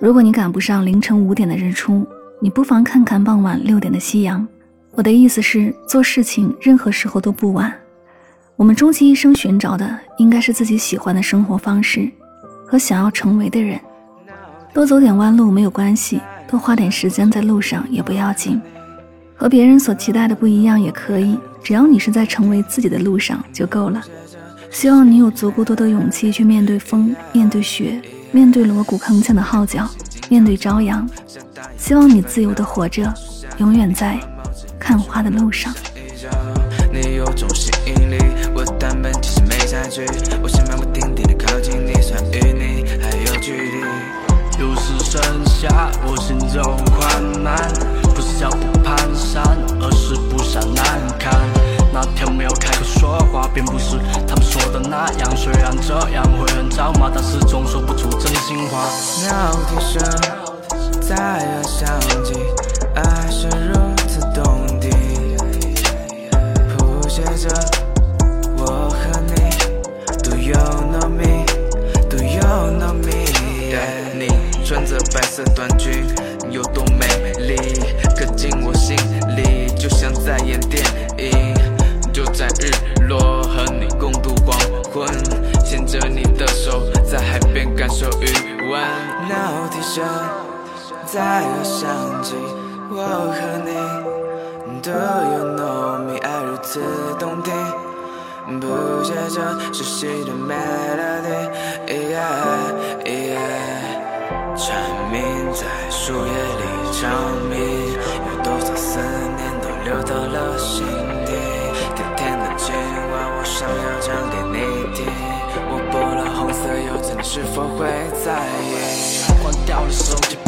如果你赶不上凌晨五点的日出，你不妨看看傍晚六点的夕阳。我的意思是，做事情任何时候都不晚。我们终其一生寻找的，应该是自己喜欢的生活方式和想要成为的人。多走点弯路没有关系，多花点时间在路上也不要紧。和别人所期待的不一样也可以，只要你是在成为自己的路上就够了。希望你有足够多的勇气去面对风，面对雪，面对锣鼓铿锵的号角，面对朝阳。希望你自由的活着，永远在看花的路上。你有种吸引力，我单本其实没差距，我想漫不经心的靠近你，虽然与你还有距离。又是盛夏，我心中患难，不是脚步蹒跚，那天没有开口说话，并不是他们说的那样，虽然这样会很着麻，但始终说不出真心话。鸟啼声在耳响起，爱是如此动听，谱写着我和你。Do you know me? Do you know me? 你穿着白色短裙有多昏，牵着你的手在海边感受余温。鸟啼声在耳响起，我和你。Do you know me？爱如此动听，谱写着熟悉的 melody。蝉鸣在树叶里长鸣，有多少思念都流到是否会在意？关掉了手机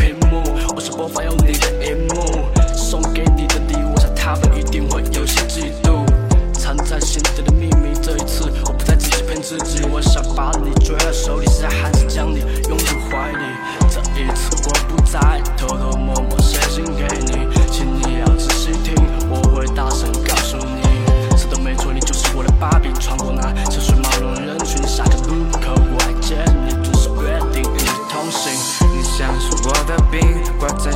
的冰挂在